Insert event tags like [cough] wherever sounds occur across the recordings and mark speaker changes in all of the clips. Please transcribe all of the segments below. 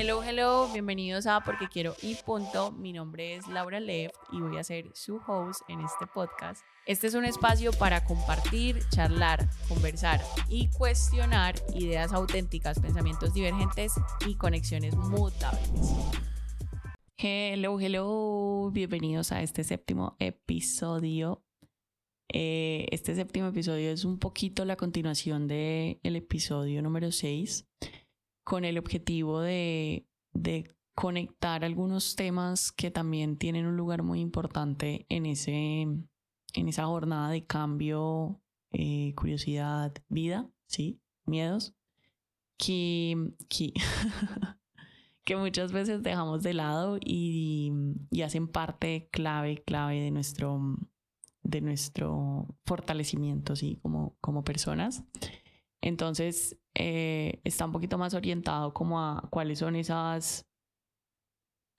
Speaker 1: Hello, hello, bienvenidos a Porque Quiero y Punto. Mi nombre es Laura Left y voy a ser su host en este podcast. Este es un espacio para compartir, charlar, conversar y cuestionar ideas auténticas, pensamientos divergentes y conexiones mutables. Hello, hello, bienvenidos a este séptimo episodio. Eh, este séptimo episodio es un poquito la continuación del el episodio número 6 con el objetivo de, conectar algunos temas que también tienen un lugar muy importante en, ese, en esa jornada de cambio, eh, curiosidad, vida, ¿sí? Miedos, que, que, [laughs] muchas veces dejamos de lado y, hacen parte clave, clave de nuestro, de nuestro fortalecimiento, ¿sí? Como, como personas. Entonces, eh, está un poquito más orientado como a cuáles son esas,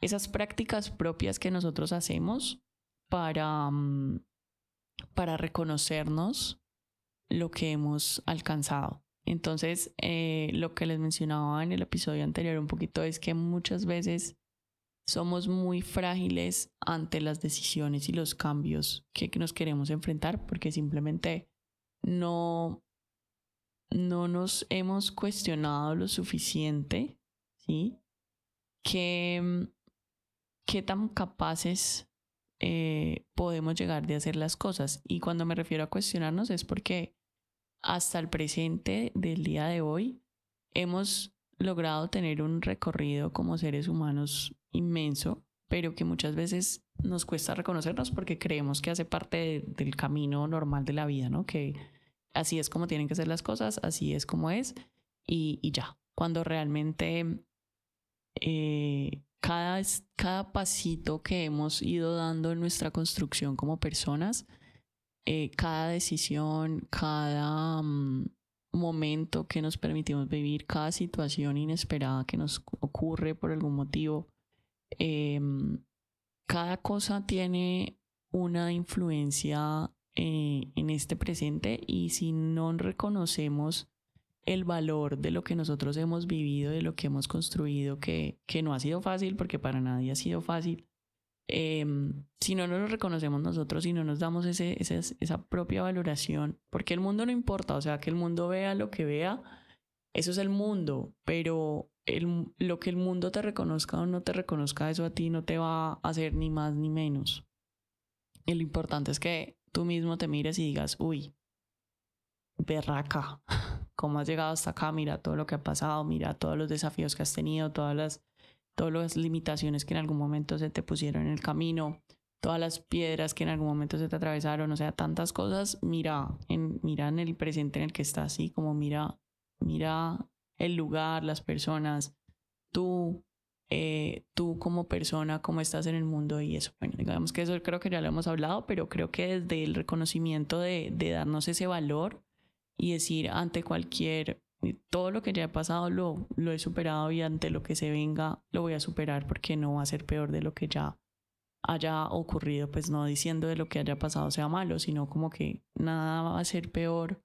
Speaker 1: esas prácticas propias que nosotros hacemos para, mm, para reconocernos lo que hemos alcanzado. Entonces, eh, lo que les mencionaba en el episodio anterior un poquito es que muchas veces somos muy frágiles ante las decisiones y los cambios que nos queremos enfrentar porque simplemente no no nos hemos cuestionado lo suficiente, ¿sí? ¿Qué, qué tan capaces eh, podemos llegar de hacer las cosas? Y cuando me refiero a cuestionarnos es porque hasta el presente del día de hoy hemos logrado tener un recorrido como seres humanos inmenso, pero que muchas veces nos cuesta reconocernos porque creemos que hace parte del camino normal de la vida, ¿no? Que así es como tienen que ser las cosas, así es como es y, ya. Cuando realmente eh, cada, cada pasito que hemos ido dando en nuestra construcción como personas, eh, cada decisión, cada mm, momento que nos permitimos vivir, cada situación inesperada que nos ocurre por algún motivo, em, cada cosa tiene una influencia eh, en este presente y si no reconocemos el valor de lo que nosotros hemos vivido, de lo que hemos construido, que, que no ha sido fácil porque para nadie ha sido fácil, em, si no nos lo reconocemos nosotros, si no nos damos ese, esa propia valoración, porque el mundo no importa, o sea, que el mundo vea lo que vea, eso es el mundo, pero el, lo que el mundo te reconozca o no te reconozca, eso a ti no te va a hacer ni más ni menos. Y lo importante es que tú mismo te mires y digas, uy, berraca, [laughs] ¿cómo has llegado hasta acá? Mira todo lo que ha pasado, mira todos los desafíos que has tenido, todas las, todas las limitaciones que en algún momento se te pusieron en el camino, todas las piedras que en algún momento se te atravesaron, o sea, tantas cosas, mira en, mira en el presente en el que estás, así como mira, mira el lugar, las personas, tú, eh, tú como persona, cómo estás en el mundo y eso. Bueno, digamos que eso creo que ya lo hemos hablado, pero creo que desde el reconocimiento de, de darnos ese valor y decir ante cualquier, todo lo que ya he pasado lo, lo he superado y ante lo que se venga lo voy a superar porque no va a ser peor de lo que ya haya ocurrido, pues no diciendo de lo que haya pasado sea malo, sino como que nada va a ser peor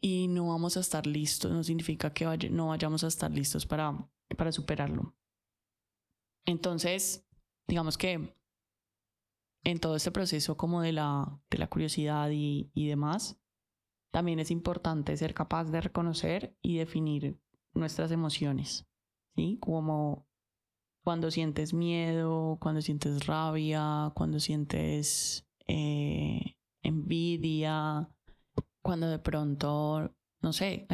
Speaker 1: y no vamos a estar listos, no significa que no vayamos a estar listos para para superarlo. Entonces, digamos que en todo este proceso como de la, de la curiosidad y, y demás, también es importante ser capaz de reconocer y definir nuestras emociones, ¿sí? Como cuando sientes miedo, cuando sientes rabia, cuando sientes eh, envidia, cuando de pronto, no sé,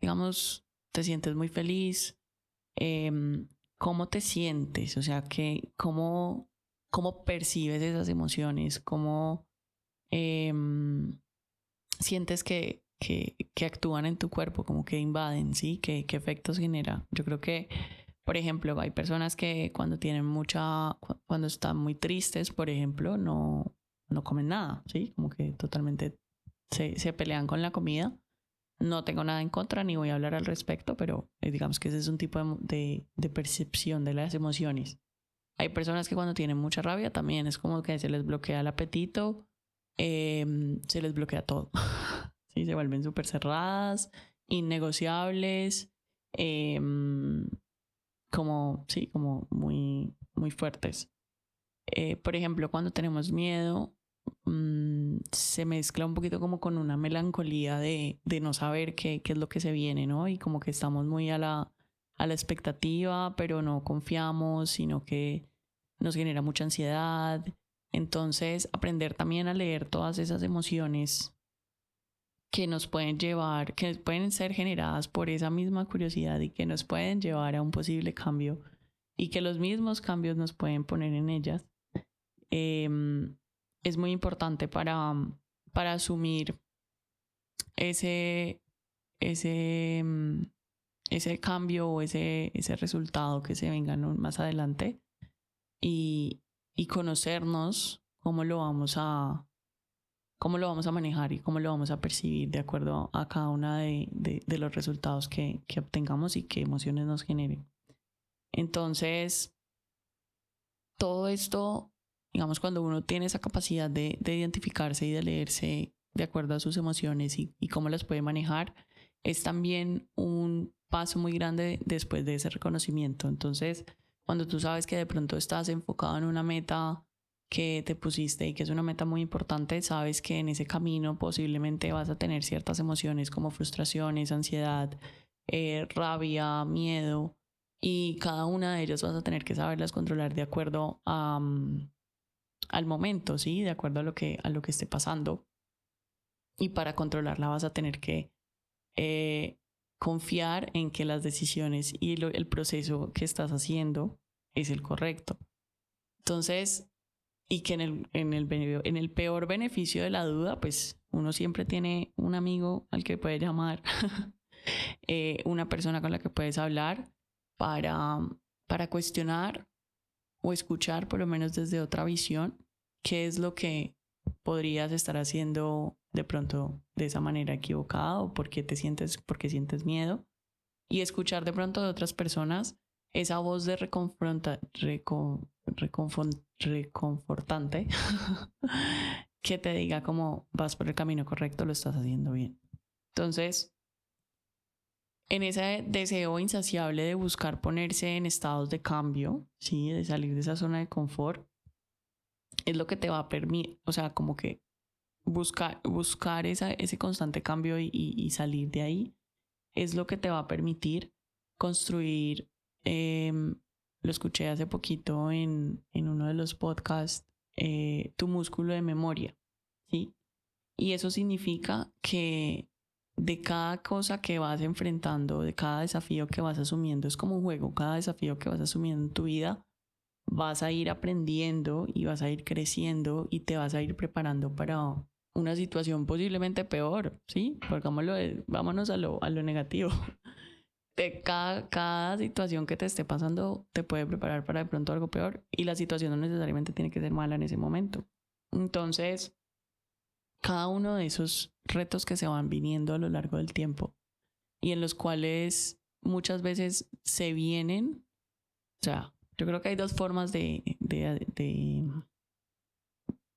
Speaker 1: digamos, te sientes muy feliz, Em, cómo te sientes, o sea, que, cómo, cómo percibes esas emociones, cómo em, sientes que, que, actúan en tu cuerpo, como que invaden, ¿sí? ¿Qué, ¿Qué efectos genera? Yo creo que, por ejemplo, hay personas que cuando tienen mucha, cuando están muy tristes, por ejemplo, no, no comen nada, ¿sí? Como que totalmente se, se pelean con la comida no tengo nada en contra ni voy a hablar al respecto, pero eh, digamos que ese es un tipo de, de, percepción de las emociones. Hay personas que cuando tienen mucha rabia también es como que se les bloquea el apetito, em, se les bloquea todo. [laughs] ¿Sí? Se vuelven súper cerradas, innegociables, em, como, sí, como muy, muy fuertes. Eh, por ejemplo, cuando tenemos miedo, mm, se mezcla un poquito como con una melancolía de, de no saber qué, qué, es lo que se viene, ¿no? Y como que estamos muy a la, a la expectativa, pero no confiamos, sino que nos genera mucha ansiedad. Entonces, aprender también a leer todas esas emociones que nos pueden llevar, que pueden ser generadas por esa misma curiosidad y que nos pueden llevar a un posible cambio y que los mismos cambios nos pueden poner en ellas, em, es muy importante para, para asumir ese, ese, ese cambio o ese, ese resultado que se venga más adelante y, y conocernos cómo lo vamos a cómo lo vamos a manejar y cómo lo vamos a percibir de acuerdo a cada uno de, de, los resultados que, que, obtengamos y qué emociones nos generen. Entonces, todo esto, digamos, cuando uno tiene esa capacidad de, de identificarse y de leerse de acuerdo a sus emociones y, cómo las puede manejar, es también un paso muy grande después de ese reconocimiento. Entonces, cuando tú sabes que de pronto estás enfocado en una meta que te pusiste y que es una meta muy importante, sabes que en ese camino posiblemente vas a tener ciertas emociones como frustraciones, ansiedad, eh, rabia, miedo, y cada una de ellas vas a tener que saberlas controlar de acuerdo a, mm, al momento, ¿sí? De acuerdo a lo, que, a lo que esté pasando. Y para controlarla vas a tener que eh, confiar en que las decisiones y el proceso que estás haciendo es el correcto. Entonces, y que en el, en el, peor beneficio de la duda, pues uno siempre tiene un amigo al que puede llamar, [laughs] eh, una persona con la que puedes hablar para, para cuestionar o escuchar, por lo menos desde otra visión, qué es lo que podrías estar haciendo de pronto de esa manera equivocada o por qué te sientes, porque sientes miedo. Y escuchar de pronto de otras personas esa voz de reconfronta, reconfortante [laughs] que te diga como vas por el camino correcto, lo estás haciendo bien. Entonces, en ese deseo insaciable de buscar ponerse en estados de cambio, ¿sí? de salir de esa zona de confort, es lo que te va a permitir, o sea, como que buscar, buscar esa, ese constante cambio y, y, salir de ahí es lo que te va a permitir construir, eh, lo escuché hace poquito en, en uno de los podcasts, eh, tu músculo de memoria, ¿sí? Y eso significa que de cada cosa que vas enfrentando, de cada desafío que vas asumiendo, es como un juego, cada desafío que vas asumiendo en tu vida, vas a ir aprendiendo y vas a ir creciendo y te vas a ir preparando para una situación posiblemente peor, ¿sí? Porque vámonos a lo, a lo negativo. [laughs] De cada, cada situación que te esté pasando te puede preparar para de pronto algo peor y la situación no necesariamente tiene que ser mala en ese momento. Entonces, cada uno de esos retos que se van viniendo a lo largo del tiempo y en los cuales muchas veces se vienen, o sea, yo creo que hay dos formas de, de,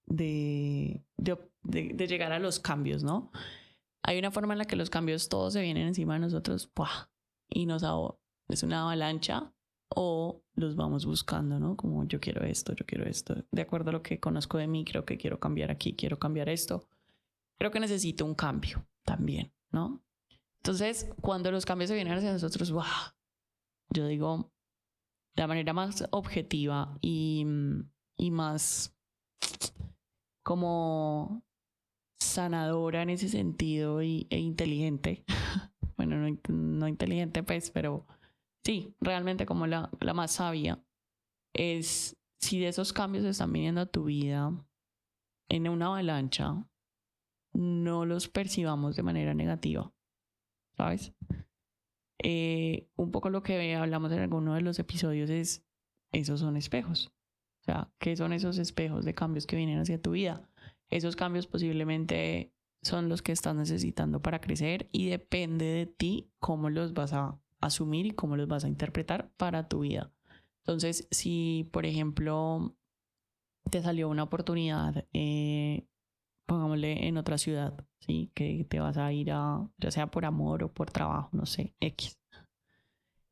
Speaker 1: de, de, llegar a los cambios, ¿no? Hay una forma en la que los cambios todos se vienen encima de nosotros y nos es una avalancha o los vamos buscando, ¿no? Como yo quiero esto, yo quiero esto. De acuerdo a lo que conozco de mí, creo que quiero cambiar aquí, quiero cambiar esto. Creo que necesito un cambio también, ¿no? Entonces, cuando los cambios se vienen hacia nosotros, ¡wow! Yo digo, la manera más objetiva y, y más como sanadora en ese sentido y, e inteligente. [laughs] bueno, no, no, inteligente pues, pero sí, realmente como la, la más sabia es si de esos cambios están viniendo a tu vida en una avalancha, no los percibamos de manera negativa, ¿sabes? Eh, un poco lo que hablamos en alguno de los episodios es, esos son espejos. O sea, ¿qué son esos espejos de cambios que vienen hacia tu vida? Esos cambios posiblemente son los que estás necesitando para crecer y depende de ti cómo los vas a asumir y cómo los vas a interpretar para tu vida. Entonces, si por ejemplo te salió una oportunidad, eh, pongámosle en otra ciudad, ¿sí? Que te vas a ir a, ya sea por amor o por trabajo, no sé, X.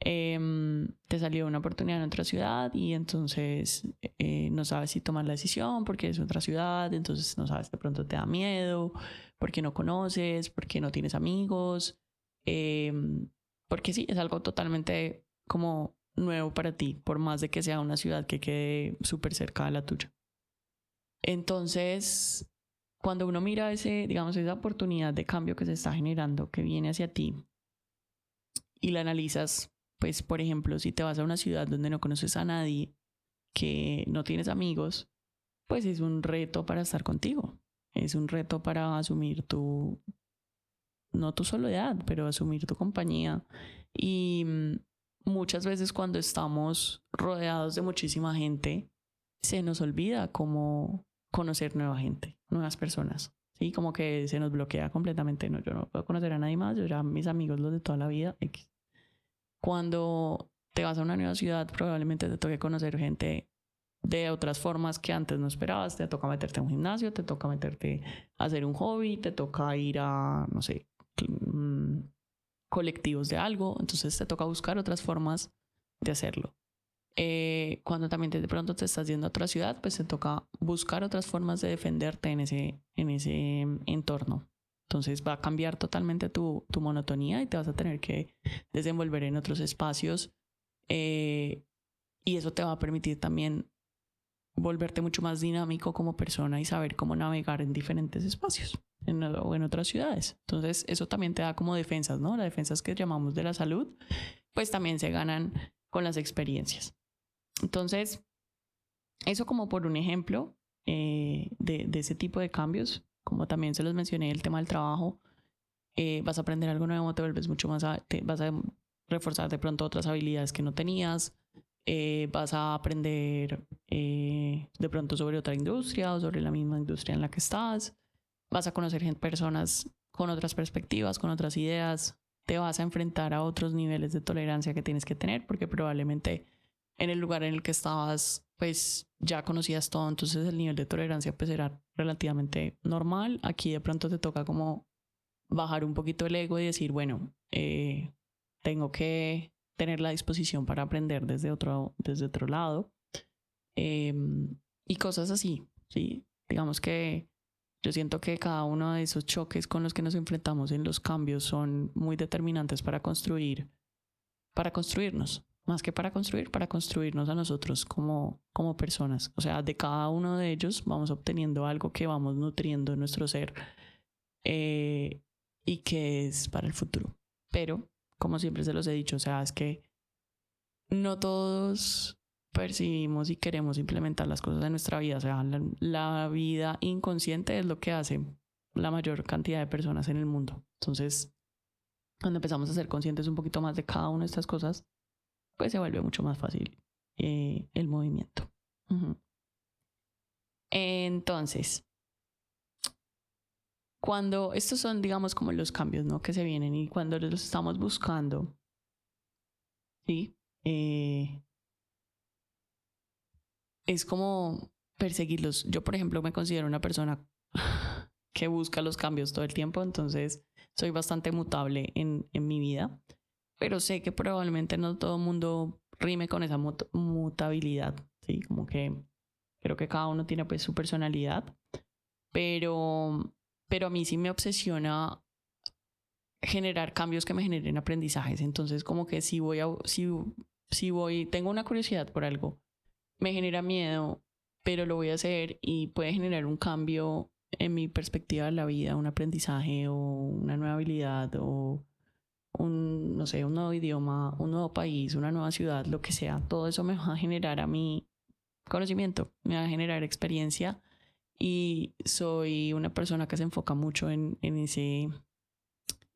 Speaker 1: Em, te salió una oportunidad en otra ciudad y entonces eh, no sabes si tomar la decisión porque es otra ciudad, entonces no sabes, de pronto te da miedo, porque no conoces, porque no tienes amigos, em, porque sí, es algo totalmente como nuevo para ti, por más de que sea una ciudad que quede súper cerca de la tuya. Entonces, cuando uno mira ese, digamos, esa oportunidad de cambio que se está generando, que viene hacia ti, y la analizas pues por ejemplo, si te vas a una ciudad donde no conoces a nadie, que no tienes amigos, pues es un reto para estar contigo. Es un reto para asumir tu, no tu soledad, pero asumir tu compañía. Y mm, muchas veces cuando estamos rodeados de muchísima gente, se nos olvida cómo conocer nueva gente, nuevas personas. Sí, como que se nos bloquea completamente. No, yo no puedo conocer a nadie más, yo ya mis amigos los de toda la vida. Cuando te vas a una nueva ciudad, probablemente te toque conocer gente de otras formas que antes no esperabas. Te toca meterte a un gimnasio, te toca meterte a hacer un hobby, te toca ir a, no sé, colectivos de algo. Entonces te toca buscar otras formas de hacerlo. Eh, cuando también de pronto te estás yendo a otra ciudad, pues te toca buscar otras formas de defenderte en ese, en ese entorno. Entonces va a cambiar totalmente tu, tu monotonía y te vas a tener que desenvolver en otros espacios. Eh, y eso te va a permitir también volverte mucho más dinámico como persona y saber cómo navegar en diferentes espacios en, o en otras ciudades. Entonces eso también te da como defensas, ¿no? Las defensas que llamamos de la salud, pues también se ganan con las experiencias. Entonces, eso como por un ejemplo eh, de, ese tipo de cambios como también se los mencioné, el tema del trabajo, eh, vas a aprender algo nuevo, te vuelves mucho más, vas a reforzar de pronto otras habilidades que no tenías, eh, vas a aprender eh, de pronto sobre otra industria o sobre la misma industria en la que estás, vas a conocer personas con otras perspectivas, con otras ideas, te vas a enfrentar a otros niveles de tolerancia que tienes que tener porque probablemente en el lugar en el que estabas pues ya conocías todo, entonces el nivel de tolerancia pues era relativamente normal. Aquí de pronto te toca como bajar un poquito el ego y decir, bueno, eh, tengo que tener la disposición para aprender desde otro, desde otro lado. Em, y cosas así, ¿sí? Digamos que yo siento que cada uno de esos choques con los que nos enfrentamos en los cambios son muy determinantes para construir, para construirnos, más que para construir, para construirnos a nosotros como, como personas. O sea, de cada uno de ellos vamos obteniendo algo que vamos nutriendo en nuestro ser eh, y que es para el futuro. Pero, como siempre se los he dicho, o sea, es que no todos percibimos y queremos implementar las cosas en nuestra vida. O sea, la, la vida inconsciente es lo que hace la mayor cantidad de personas en el mundo. Entonces, cuando empezamos a ser conscientes un poquito más de cada una de estas cosas, pues se vuelve mucho más fácil eh, el movimiento. Entonces, cuando estos son, digamos, como los cambios ¿no? que se vienen y cuando los estamos buscando, ¿sí? Eh, es como perseguirlos. Yo, por ejemplo, me considero una persona [laughs] que busca los cambios todo el tiempo, entonces soy bastante mutable en, en mi vida pero sé que probablemente no todo el mundo rime con esa mutabilidad, ¿sí? Como que creo que cada uno tiene pues su personalidad, pero, pero a mí sí me obsesiona generar cambios que me generen aprendizajes, entonces como que si voy a, si, si voy, tengo una curiosidad por algo, me genera miedo, pero lo voy a hacer y puede generar un cambio en mi perspectiva de la vida, un aprendizaje o una nueva habilidad o un, no sé, un nuevo idioma, un nuevo país, una nueva ciudad, lo que sea, todo eso me va a generar a mí conocimiento, me va a generar experiencia y soy una persona que se enfoca mucho en, en ese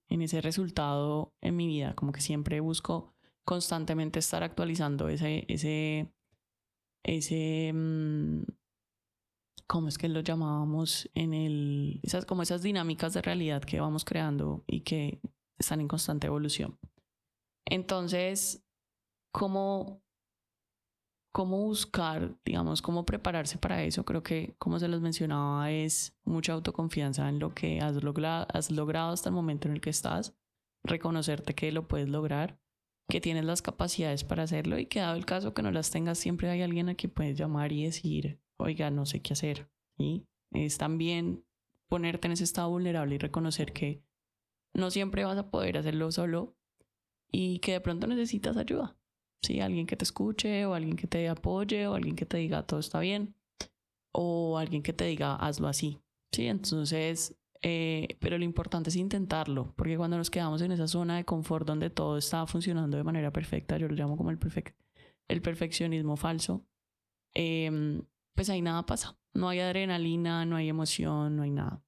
Speaker 1: en ese resultado en mi vida, como que siempre busco constantemente estar actualizando ese ese ese mm, ¿cómo es que lo llamábamos en el esas como esas dinámicas de realidad que vamos creando y que están en constante evolución. Entonces, ¿cómo, cómo buscar, digamos, cómo prepararse para eso? Creo que, como se los mencionaba, es mucha autoconfianza en lo que has, logrado, has logrado hasta el momento en el que estás, reconocerte que lo puedes lograr que tienes las capacidades para hacerlo y que dado el caso que no las tengas, siempre hay alguien a quien puedes llamar y decir, oiga, no sé qué hacer. Y es también ponerte en ese estado vulnerable y reconocer que no siempre vas a poder hacerlo solo y que de pronto necesitas ayuda. Sí, alguien que te escuche o alguien que te apoye o alguien que te diga todo está bien o alguien que te diga hazlo así. Sí, entonces eh, pero lo importante es intentarlo, porque cuando nos quedamos en esa zona de confort donde todo está funcionando de manera perfecta, yo lo llamo como el, el perfeccionismo falso, em, pues ahí nada pasa. No hay adrenalina, no hay emoción, no hay nada.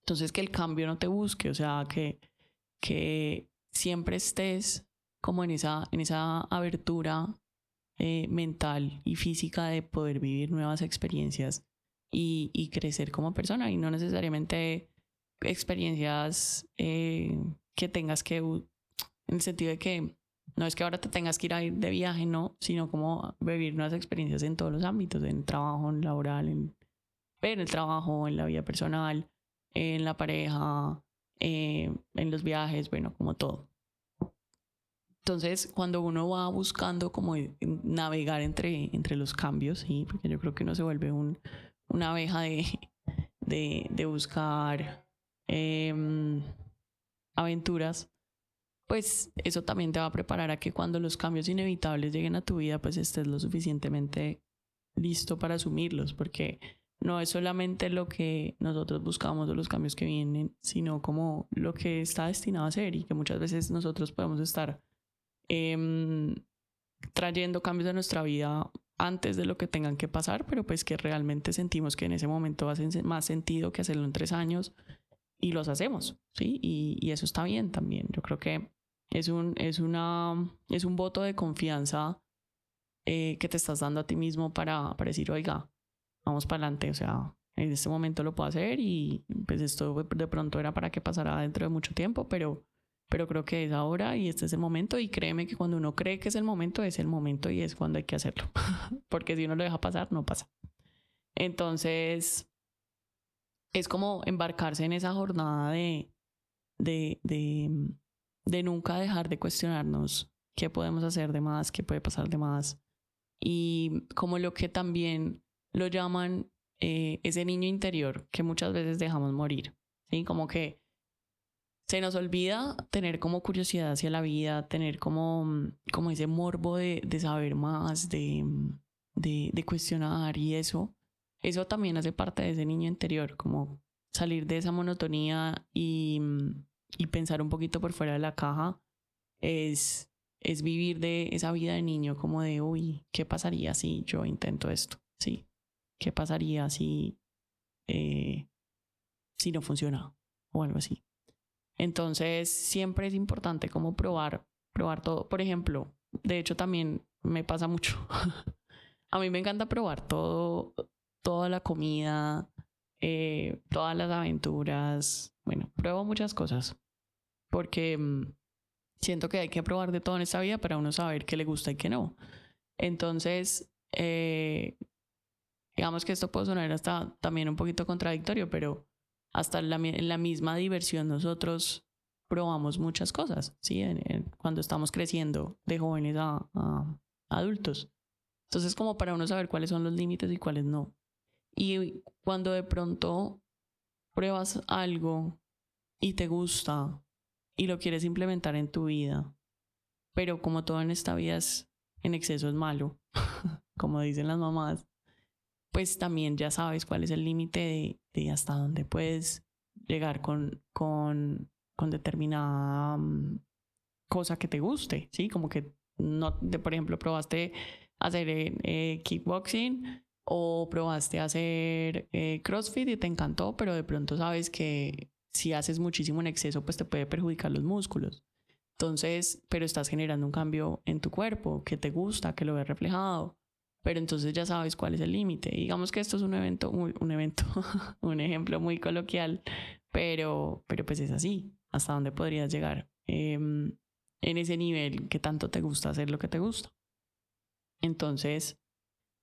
Speaker 1: Entonces que el cambio no te busque, o sea, que, que siempre estés como en esa, en esa abertura eh, mental y física de poder vivir nuevas experiencias y, crecer como persona y no necesariamente experiencias eh, que tengas que, en el sentido de que no es que ahora te tengas que ir a ir de viaje, no, sino como vivir nuevas experiencias en todos los ámbitos, en trabajo, en laboral, en, en el trabajo, en la vida personal, en la pareja, eh, en los viajes, bueno, como todo. Entonces, cuando uno va buscando como navegar entre, entre los cambios, ¿sí? porque yo creo que uno se vuelve un, una abeja de, de, buscar em, aventuras, pues eso también te va a preparar a que cuando los cambios inevitables lleguen a tu vida, pues estés lo suficientemente listo para asumirlos, porque no es solamente lo que nosotros buscamos o los cambios que vienen, sino como lo que está destinado a ser y que muchas veces nosotros podemos estar em, trayendo cambios a nuestra vida antes de lo que tengan que pasar, pero pues que realmente sentimos que en ese momento hace más sentido que hacerlo en tres años y los hacemos, ¿sí? Y, eso está bien también. Yo creo que es un, es una, es un voto de confianza eh, que te estás dando a ti mismo para, para decir, oiga, vamos para adelante, o sea, en este momento lo puedo hacer y pues esto de pronto era para que pasara dentro de mucho tiempo, pero pero creo que es ahora y este es el momento y créeme que cuando uno cree que es el momento, es el momento y es cuando hay que hacerlo, [laughs] porque si uno lo deja pasar, no pasa. Entonces, es como embarcarse en esa jornada de, de, de, de nunca dejar de cuestionarnos qué podemos hacer de más, qué puede pasar de más. Y como lo que también lo llaman eh, ese niño interior que muchas veces dejamos morir. ¿sí? Como que se nos olvida tener como curiosidad hacia la vida, tener como, mm, como ese morbo de, de saber más, de, mm, de, de, cuestionar y eso. Eso también hace parte de ese niño interior, como salir de esa monotonía y, mm, y pensar un poquito por fuera de la caja es, es vivir de esa vida de niño como de, uy, ¿qué pasaría si yo intento esto? Sí, ¿qué pasaría si, eh, si no funciona o algo así? Entonces, siempre es importante como probar, probar todo. Por ejemplo, de hecho también me pasa mucho. [laughs] a mí me encanta probar todo, toda la comida, eh, todas las aventuras. Bueno, pruebo muchas cosas porque mm, siento que hay que probar de todo en esta vida para uno saber qué le gusta y qué no. Entonces, eh, digamos que esto puede sonar hasta también un poquito contradictorio, pero hasta en la, misma diversión nosotros probamos muchas cosas, ¿sí? cuando estamos creciendo de jóvenes a, adultos. Entonces, como para uno saber cuáles son los límites y cuáles no. Y cuando de pronto pruebas algo y te gusta y lo quieres implementar en tu vida, pero como todo en esta vida es en exceso es malo, [laughs] como dicen las mamás, pues también ya sabes cuál es el límite de, hasta dónde puedes llegar con, con, con determinada mm, cosa que te guste, ¿sí? Como que no, de, por ejemplo, probaste hacer eh, eh, kickboxing o probaste hacer eh, CrossFit y te encantó, pero de pronto sabes que si haces muchísimo en exceso, pues te puede perjudicar los músculos. Entonces, pero estás generando un cambio en tu cuerpo que te gusta, que lo ves reflejado pero entonces ya sabes cuál es el límite. Digamos que esto es un evento, un, evento, [laughs] un ejemplo muy coloquial, pero, pero pues es así, hasta dónde podrías llegar em, en ese nivel que tanto te gusta hacer lo que te gusta. Entonces,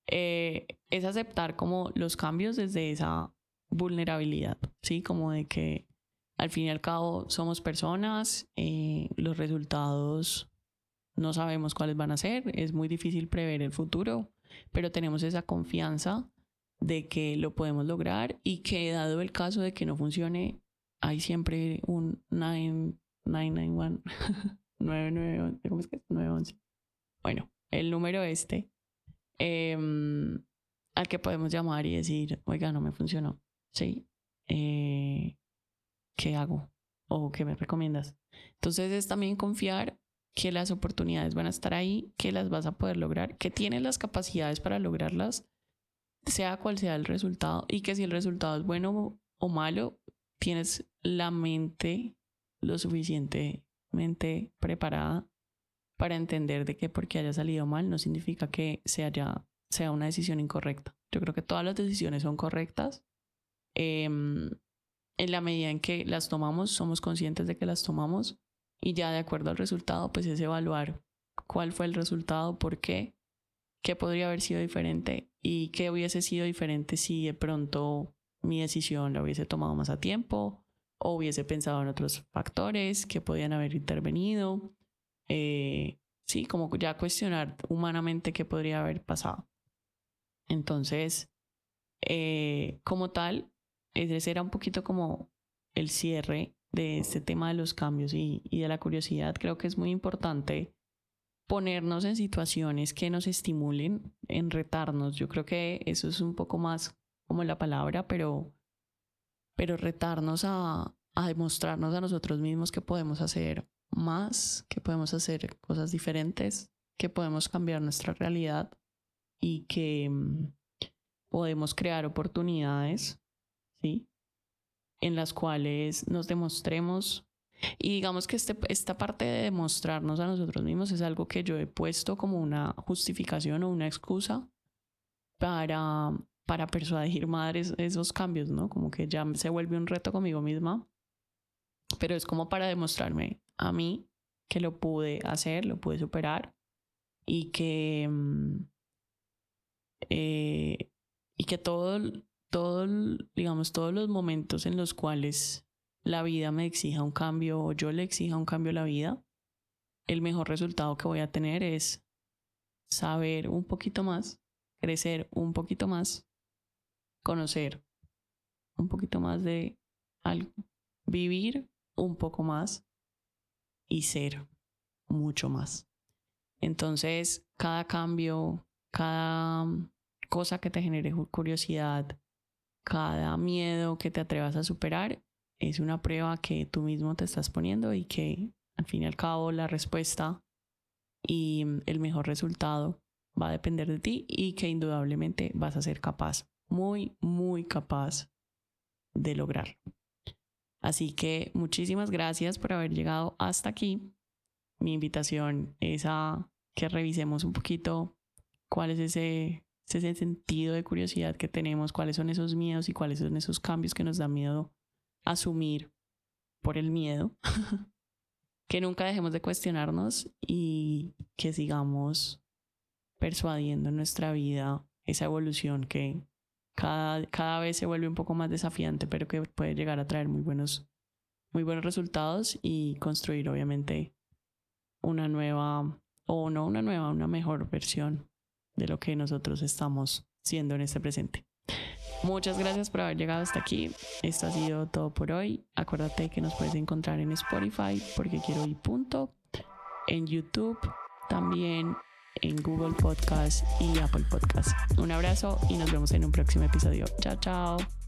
Speaker 1: eh, es aceptar como los cambios desde esa vulnerabilidad, ¿sí? Como de que al fin y al cabo somos personas, eh, los resultados no sabemos cuáles van a ser, es muy difícil prever el futuro, pero tenemos esa confianza de que lo podemos lograr y que dado el caso de que no funcione, hay siempre un 991, 991, [laughs] ¿cómo es que es? 911. Bueno, el número este em, al que podemos llamar y decir, oiga, no me funcionó, ¿sí? Eh, ¿Qué hago? ¿O qué me recomiendas? Entonces es también confiar que las oportunidades van a estar ahí, que las vas a poder lograr, que tienes las capacidades para lograrlas, sea cual sea el resultado, y que si el resultado es bueno o malo, tienes la mente lo suficientemente preparada para entender de que porque haya salido mal no significa que se haya, sea una decisión incorrecta. Yo creo que todas las decisiones son correctas. Em, en la medida en que las tomamos, somos conscientes de que las tomamos y ya de acuerdo al resultado, pues es evaluar cuál fue el resultado, por qué, qué podría haber sido diferente y qué hubiese sido diferente si de pronto mi decisión la hubiese tomado más a tiempo o hubiese pensado en otros factores que podían haber intervenido. Eh, sí, como ya cuestionar humanamente qué podría haber pasado. Entonces, eh, como tal, ese era un poquito como el cierre de este tema de los cambios y, de la curiosidad, creo que es muy importante ponernos en situaciones que nos estimulen, en retarnos. Yo creo que eso es un poco más como la palabra, pero, pero retarnos a, a demostrarnos a nosotros mismos que podemos hacer más, que podemos hacer cosas diferentes, que podemos cambiar nuestra realidad y que mm, podemos crear oportunidades, ¿sí? En las cuales nos demostremos y digamos que este, esta parte de demostrarnos a nosotros mismos es algo que yo he puesto como una justificación o una excusa para, para persuadir madres esos cambios, ¿no? Como que ya se vuelve un reto conmigo misma, pero es como para demostrarme a mí que lo pude hacer, lo pude superar y que, mm, eh, y que todo, todo, digamos, todos los momentos en los cuales la vida me exija un cambio o yo le exija un cambio a la vida, el mejor resultado que voy a tener es saber un poquito más, crecer un poquito más, conocer un poquito más de algo, vivir un poco más y ser mucho más. Entonces, cada cambio, cada cosa que te genere curiosidad, cada miedo que te atrevas a superar es una prueba que tú mismo te estás poniendo y que al fin y al cabo la respuesta y el mejor resultado va a depender de ti y que indudablemente vas a ser capaz, muy, muy capaz de lograr. Así que muchísimas gracias por haber llegado hasta aquí. Mi invitación es a que revisemos un poquito cuál es ese ese sentido de curiosidad que tenemos, cuáles son esos miedos y cuáles son esos cambios que nos da miedo asumir por el miedo. [laughs] que nunca dejemos de cuestionarnos y que sigamos persuadiendo en nuestra vida esa evolución que cada, cada vez se vuelve un poco más desafiante, pero que puede llegar a traer muy buenos, muy buenos resultados y construir obviamente una nueva, o no una nueva, una mejor versión de lo que nosotros estamos siendo en este presente. Muchas gracias por haber llegado hasta aquí. Esto ha sido todo por hoy. Acuérdate que nos puedes encontrar en Spotify porque quiero ir punto, en YouTube, también en Google Podcast y Apple Podcast. Un abrazo y nos vemos en un próximo episodio. Chao, chao.